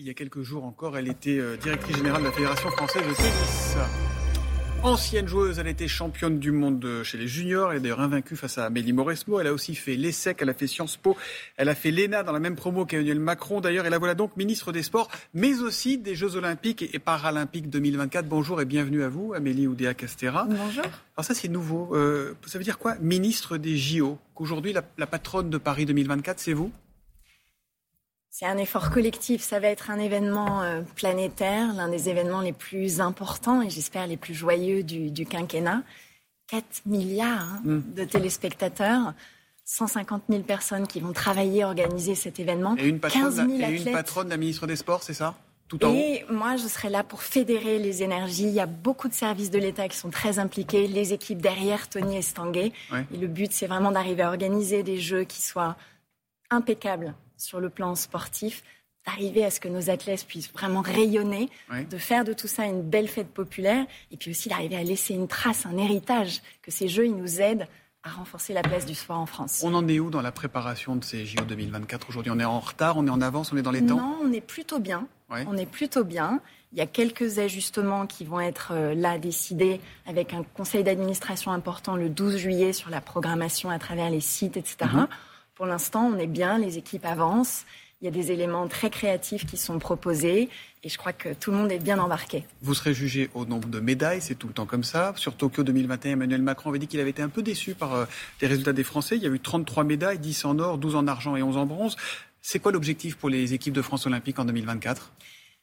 Il y a quelques jours encore, elle était euh, directrice générale de la Fédération française de tennis. Ancienne joueuse, elle était championne du monde chez les juniors. Elle est d'ailleurs invaincue face à Amélie Mauresmo. Elle a aussi fait l'ESSEC, elle a fait Sciences Po, elle a fait l'ENA dans la même promo qu'Emmanuel Macron. D'ailleurs, et la voilà donc ministre des Sports, mais aussi des Jeux Olympiques et Paralympiques 2024. Bonjour et bienvenue à vous, Amélie Oudéa Castera. Bonjour. Alors ça, c'est nouveau. Euh, ça veut dire quoi Ministre des JO. Qu'aujourd'hui, la, la patronne de Paris 2024, c'est vous? C'est un effort collectif. Ça va être un événement euh, planétaire, l'un des événements les plus importants et j'espère les plus joyeux du, quinquennat. 4 milliards hein, mm. de téléspectateurs. 150 000 personnes qui vont travailler, organiser cet événement. Et une patronne, et une patronne la ministre des Sports, c'est ça? Tout en et moi, je serai là pour fédérer les énergies. Il y a beaucoup de services de l'État qui sont très impliqués, les équipes derrière Tony et Stanguet. Et le but, c'est vraiment d'arriver à organiser des jeux qui soient impeccables sur le plan sportif, d'arriver à ce que nos athlètes puissent vraiment rayonner, de faire de tout ça une belle fête populaire, et puis aussi d'arriver à laisser une trace, un héritage, que ces Jeux ils nous aident à renforcer la place du sport en France. On en est où dans la préparation de ces JO 2024 aujourd'hui? On est en retard, on est en avance, on est dans les temps? Non, on est plutôt bien. On est plutôt bien. Il y a quelques ajustements qui vont être euh, là décidés avec un conseil d'administration important le 12 juillet sur la programmation à travers les sites, etc. Pour l'instant, on est bien, les équipes avancent. Il y a des éléments très créatifs qui sont proposés et je crois que tout le monde est bien embarqué. Vous serez jugé au nombre de médailles, c'est tout le temps comme ça. Sur Tokyo 2021, Emmanuel Macron avait dit qu'il avait été un peu déçu par euh, les résultats des Français. Il y a eu 33 médailles, 10 en or, 12 en argent et 11 en bronze. C'est quoi l'objectif pour les équipes de France olympique en 2024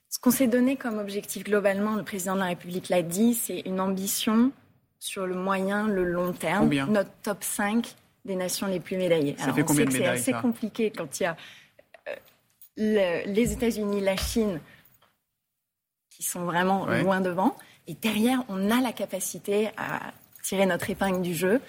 Ce qu'on s'est donné comme objectif globalement, le président de la République l'a dit, c'est une ambition sur le moyen, le long terme. Combien? Notre top 5 des nations les plus médaillées. Ça fait combien de médailles C'est assez compliqué quand il y a euh, les États-Unis, la Chine, qui sont vraiment loin devant. Et derrière, on a la capacité à tirer notre épingle du jeu.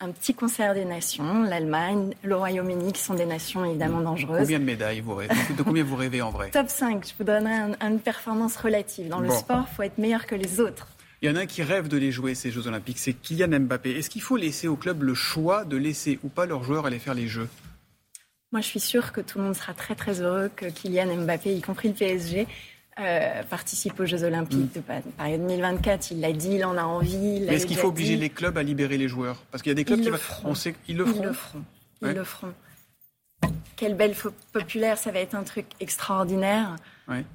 Un petit concert des nations, l'Allemagne, le Royaume-Uni, qui sont des nations évidemment dangereuses. Combien de médailles vous rêvez De combien vous rêvez en vrai? Top 5, je vous donnerai une performance relative. Dans le sport, il faut être meilleur que les autres. Il y en a un qui rêve de les jouer, ces Jeux Olympiques, c'est Kylian Mbappé. Est-ce qu'il faut laisser au club le choix de laisser ou pas leurs joueurs aller faire les Jeux? Moi, je suis sûre que tout le monde sera très très heureux que Kylian Mbappé, y compris le PSG, euh, participe aux Jeux Olympiques mm. de Paris 2024. Il l'a dit, il en a envie. est-ce qu'il faut obliger les clubs à libérer les joueurs? Parce qu'il y a des clubs qui le on sait ils le feront. Ils le feront. Ils le feront. Quelle belle populaire, ça va être un truc extraordinaire.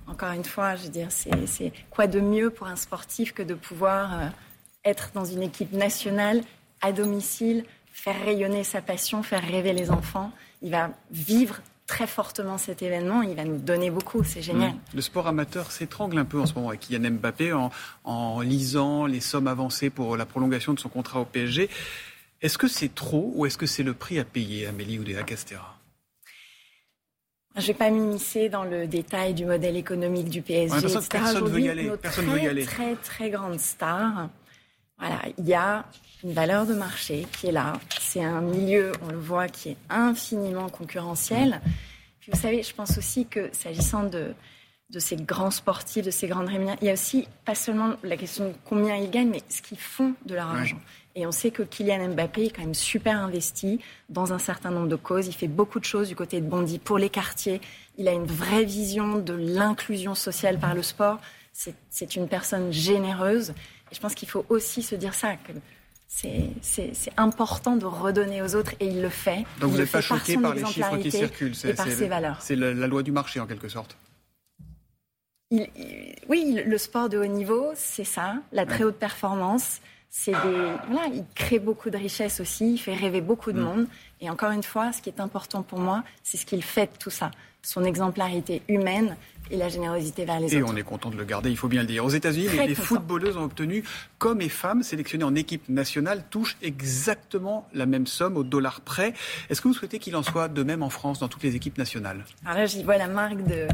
Encore une fois, je veux dire, c'est quoi de mieux pour un sportif que de pouvoir euh, être dans une équipe nationale à domicile, faire rayonner sa passion, faire rêver les enfants. Il va vivre très fortement cet événement. Il va nous donner beaucoup. C'est génial. Mmh. Le sport amateur s'étrangle un peu en ce moment avec Kylian Mbappé en, en, lisant les sommes avancées pour la prolongation de son contrat au PSG. Est-ce que c'est trop ou est-ce que c'est le prix à payer, Amélie Oudéa Castera je ne vais pas m'immiscer dans le détail du modèle économique du PSG, etc. Personne ne veut y aller. Personne très, veut y aller. Très, très grande star. Voilà, il y a une valeur de marché qui est là. C'est un milieu, on le voit, qui est infiniment concurrentiel. Puis vous savez, je pense aussi que s'agissant de, de ces grands sportifs, de ces grandes rémunérations, il y a aussi pas seulement la question de combien ils gagnent, mais ce qu'ils font de leur argent. Et on sait que Kylian Mbappé est quand même super investi dans un certain nombre de causes. Il fait beaucoup de choses du côté de Bondy pour les quartiers. Il a une vraie vision de l'inclusion sociale par le sport. C'est une personne généreuse. Et je pense qu'il faut aussi se dire ça, que c'est important de redonner aux autres et il le fait. Donc vous n'êtes pas choqué par, les chiffres qui circulent et par ses valeurs. C'est la, loi du marché en quelque sorte. oui, le sport de haut niveau, c'est ça, la très haute performance c'est des, voilà, il crée beaucoup de richesses aussi, il fait rêver beaucoup de mm. monde. Et encore une fois, ce qui est important pour moi, c'est ce qu'il fait de tout ça. Son exemplarité humaine et la générosité vers les autres. Et on est content de le garder, il faut bien le dire. Aux États-Unis, les, footballeuses ont obtenu, comme et femmes sélectionnées en équipe nationale, touchent exactement la même somme au dollar près. Est-ce que vous souhaitez qu'il en soit de même en France, dans toutes les équipes nationales? Alors là, j'y vois la marque de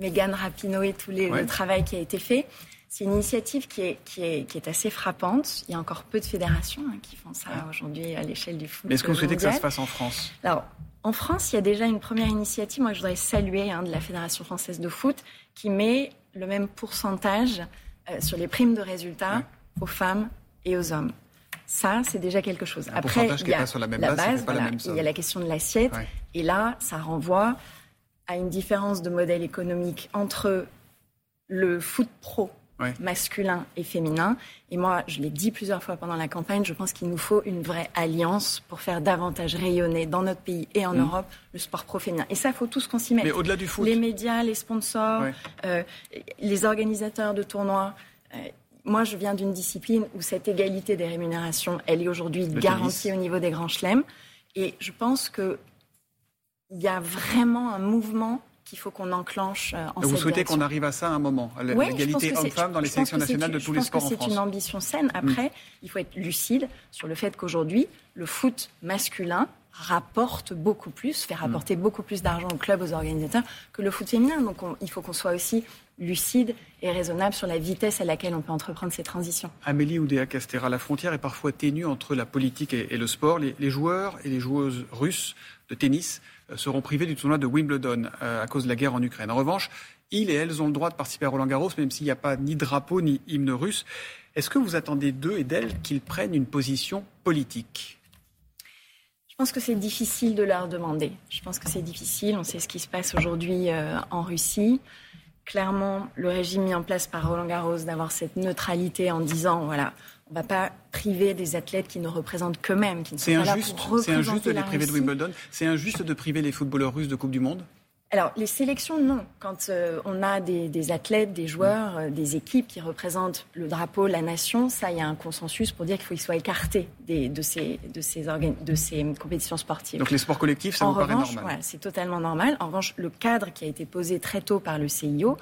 Megan Rapinoe et tout les, le travail qui a été fait. C'est une initiative qui est, qui, est, qui est, assez frappante. Il y a encore peu de fédérations hein, qui font ça aujourd'hui à l'échelle du foot. Mais est-ce que vous souhaitez que ça se fasse en France? Alors, en France, il y a déjà une première initiative, moi je voudrais saluer, hein, de la Fédération française de foot, qui met le même pourcentage euh, sur les primes de résultats aux femmes et aux hommes. Ça, c'est déjà quelque chose. Un Après, il y a la, base, il y a la question de l'assiette, et là, ça renvoie à une différence de modèle économique entre le foot pro masculin et féminin. Et moi, je l'ai dit plusieurs fois pendant la campagne, je pense qu'il nous faut une vraie alliance pour faire davantage rayonner dans notre pays et en mmh. Europe le sport pro féminin. Et ça, il faut tous qu'on s'y mette. Mais au-delà du foot. Les médias, les sponsors, euh, les organisateurs de tournois. Euh, moi, je viens d'une discipline où cette égalité des rémunérations, elle est aujourd'hui garantie au niveau des grands chelems. Et je pense que il y a vraiment un mouvement qu'il faut qu'on enclenche euh, en Vous souhaitez qu'on arrive à ça à un moment, à l'égalité homme-femme dans les sélections nationales de tous les sports en France Je pense que c'est une ambition saine. Après, mm. il faut être lucide sur le fait qu'aujourd'hui, le foot masculin rapporte beaucoup plus, fait rapporter mm. beaucoup plus d'argent aux clubs, aux organisateurs, que le foot féminin. Donc il faut qu'on soit aussi lucide et raisonnable sur la vitesse à laquelle on peut entreprendre ces transitions. Amélie Oudéa-Castera, la frontière est parfois ténue entre la politique et, le sport. les, joueurs et les joueuses russes de tennis euh, seront privés du tournoi de Wimbledon euh, à cause de la guerre en Ukraine. En revanche, ils et elles ont le droit de participer à Roland Garros, même s'il n'y a pas ni drapeau ni hymne russe. Est-ce que vous attendez d'eux et d'elles qu'ils prennent une position politique? Je pense que c'est difficile de leur demander. Je pense que c'est difficile. On sait ce qui se passe aujourd'hui euh, en Russie. Clairement, le régime mis en place par Roland Garros d'avoir cette neutralité en disant voilà, on ne va pas priver des athlètes qui ne représentent qu'eux-mêmes, qui ne sont pas injuste, C'est injuste de les priver de Wimbledon C'est injuste de priver les footballeurs russes de Coupe du Monde alors, les sélections, non. Quand euh, on a des, athlètes, des joueurs, euh, des équipes qui représentent le drapeau, la nation, ça, il y a un consensus pour dire qu'il faut qu'ils soient écartés de, ces, de, ces de ces compétitions sportives. Donc, les sports collectifs, ça vous paraît normal C'est totalement normal. En revanche, le cadre qui a été posé très tôt par le CIO,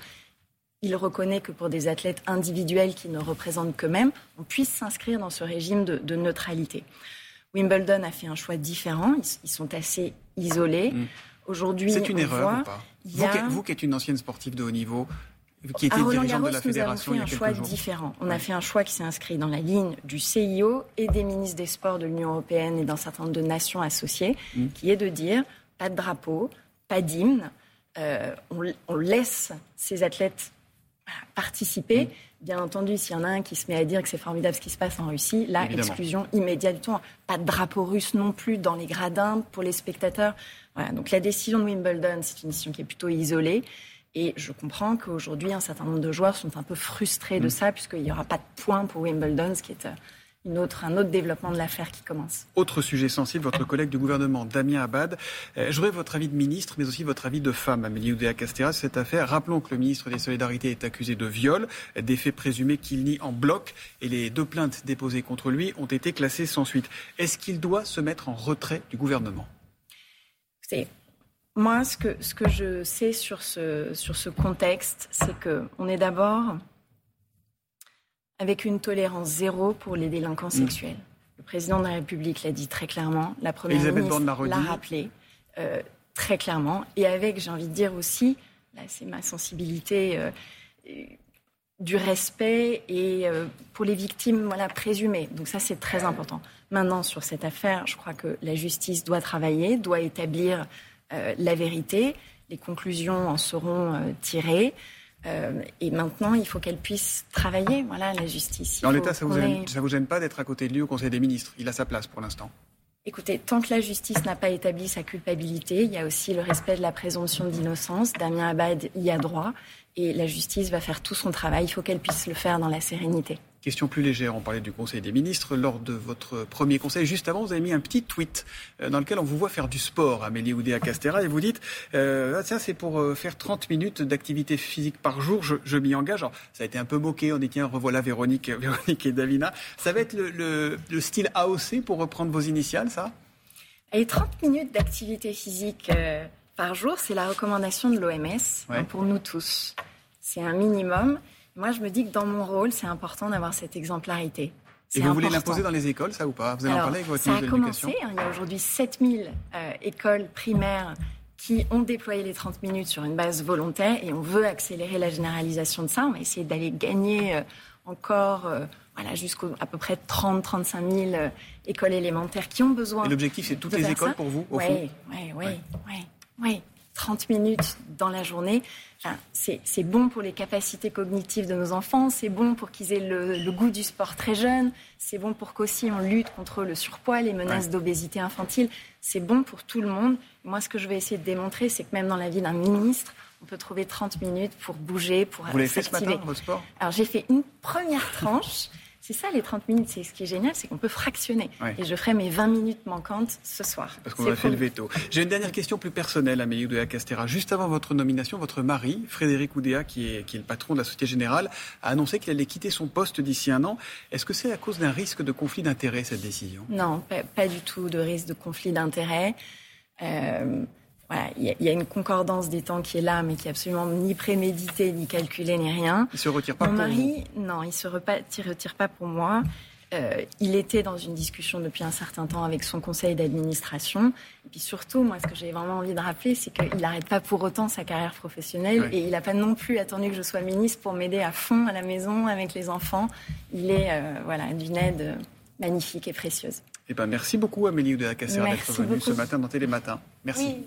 il reconnaît que pour des athlètes individuels qui ne représentent qu'eux-mêmes, on puisse s'inscrire dans ce régime de, neutralité. Wimbledon a fait un choix différent. Ils, sont assez isolés. Mm. Aujourd'hui, c'est une erreur ou pas vous, qui êtes une ancienne sportive de haut niveau, qui était dirigeante de la fédération nous avons fait un choix différent. On a fait un choix qui s'est inscrit dans la ligne du CIO et des ministres des Sports de l'Union européenne et d'un certain nombre de nations associées, mm. qui est de dire pas de drapeau, pas d'hymne. Euh, on, laisse ces athlètes participer. Mm. Bien entendu, s'il y en a un qui se met à dire que c'est formidable ce qui se passe en Russie, là, exclusion immédiate du tout. Pas de drapeau russe non plus dans les gradins pour les spectateurs. Voilà, donc la décision de Wimbledon, c'est une décision qui est plutôt isolée. Et je comprends qu'aujourd'hui, un certain nombre de joueurs sont un peu frustrés de mm. ça, puisqu'il n'y aura pas de points pour Wimbledon, ce qui est autre, un autre développement de l'affaire qui commence. Autre sujet sensible, votre collègue du gouvernement, Damien Abad. Euh, J'aurais votre avis de ministre, mais aussi votre avis de femme, Amélie Oudéa-Castéra, sur cette affaire. Rappelons que le ministre des Solidarités est accusé de viol, des faits présumés qu'il nie en bloc, et les deux plaintes déposées contre lui ont été classées sans suite. Est-ce qu'il doit se mettre en retrait du gouvernement? C'est moi, ce que, ce que je sais sur ce, sur ce contexte, c'est qu'on est d'abord avec une tolérance zéro pour les délinquants mm. sexuels. Le président de la République l'a dit très clairement, la première ministre l'a rappelé euh, très clairement, et avec, j'ai envie de dire aussi, là c'est ma sensibilité, euh, du respect et euh, pour les victimes voilà, présumées. Donc ça c'est très important. Maintenant sur cette affaire, je crois que la justice doit travailler, doit établir la vérité. Les conclusions en seront tirées. Euh, et maintenant, il faut qu'elle puisse travailler, voilà, la justice. Dans l'État, ça ne vous, vous, gêne pas d'être à côté de lui au Conseil des ministres? Il a sa place pour l'instant. Écoutez, tant que la justice n'a pas établi sa culpabilité, il y a aussi le respect de la présomption d'innocence. Damien Abad y a droit et la justice va faire tout son travail. Il faut qu'elle puisse le faire dans la sérénité. Question plus légère, on parlait du Conseil des ministres. Lors de votre premier conseil, juste avant, vous avez mis un petit tweet euh, dans lequel on vous voit faire du sport, Amélie Oudéa Castera, et vous dites euh, ah, ça c'est pour euh, faire 30 minutes d'activité physique par jour, je, m'y engage. ça a été un peu moqué, on dit tiens, revoilà Véronique, Véronique et Davina. Ça va être le, style AOC pour reprendre vos initiales, ça? Et 30 minutes d'activité physique par jour, c'est la recommandation de l'OMS pour nous tous. C'est un minimum. Moi, je me dis que dans mon rôle, c'est important d'avoir cette exemplarité. Et vous voulez l'imposer dans les écoles, ça ou pas? Vous allez en parler avec votre Ça a commencé. Hein. il y a aujourd'hui 7000 euh, écoles primaires qui ont déployé les 30 minutes sur une base volontaire et on veut accélérer la généralisation de ça. On va essayer d'aller gagner euh, encore euh, voilà, jusqu'à à peu près 30-35 000 écoles élémentaires qui ont besoin. Et l'objectif, c'est toutes les écoles pour vous, au fond? Oui, oui, oui. oui. 30 minutes dans la journée, c'est bon pour les capacités cognitives de nos enfants, c'est bon pour qu'ils aient le, goût du sport très jeune, c'est bon pour qu'aussi on lutte contre le surpoids, les menaces d'obésité infantile, c'est bon pour tout le monde. Moi, ce que je vais essayer de démontrer, c'est que même dans la vie d'un ministre, on peut trouver 30 minutes pour bouger, pour Vous l'avez fait ce matin, votre sport? Alors, j'ai fait une première tranche. C'est ça les 30 minutes, c'est ce qui est génial, c'est qu'on peut fractionner. Et je ferai mes 20 minutes manquantes ce soir. Parce qu'on a fait le veto. J'ai une dernière question plus personnelle, Amélie Oudéa Castera. Juste avant votre nomination, votre mari, Frédéric Oudéa, qui est, qui est le patron de la Société Générale, a annoncé qu'il allait quitter son poste d'ici un an. Est-ce que c'est à cause d'un risque de conflit d'intérêts, cette décision? Non, pas, du tout de risque de conflit d'intérêts. Euh, voilà, il y, a une concordance des temps qui est là, mais qui est absolument ni préméditée, ni calculée, ni rien. Il se retire pas Mon pour mari, non, il se retire pas pour moi. Euh, il était dans une discussion depuis un certain temps avec son conseil d'administration. Et puis surtout, moi, ce que j'ai vraiment envie de rappeler, c'est qu'il n'arrête pas pour autant sa carrière professionnelle et il n'a pas non plus attendu que je sois ministre pour m'aider à fond à la maison avec les enfants. Il est euh, voilà d'une aide magnifique et précieuse. Eh ben, merci beaucoup Amélie Oudéa Cassera d'être venue ce matin dans Télématin. Merci.